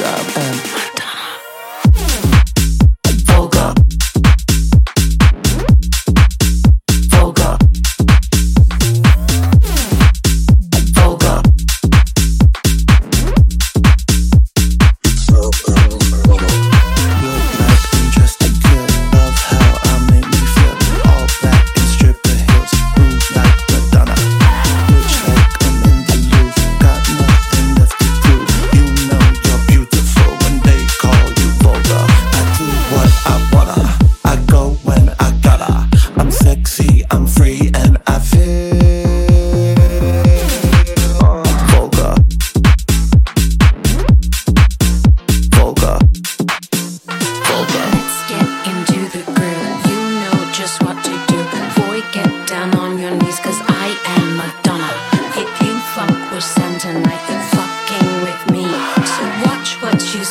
up? And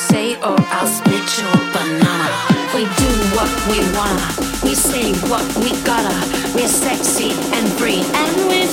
say or I'll split your banana. We do what we wanna, we say what we gotta, we're sexy and free. And we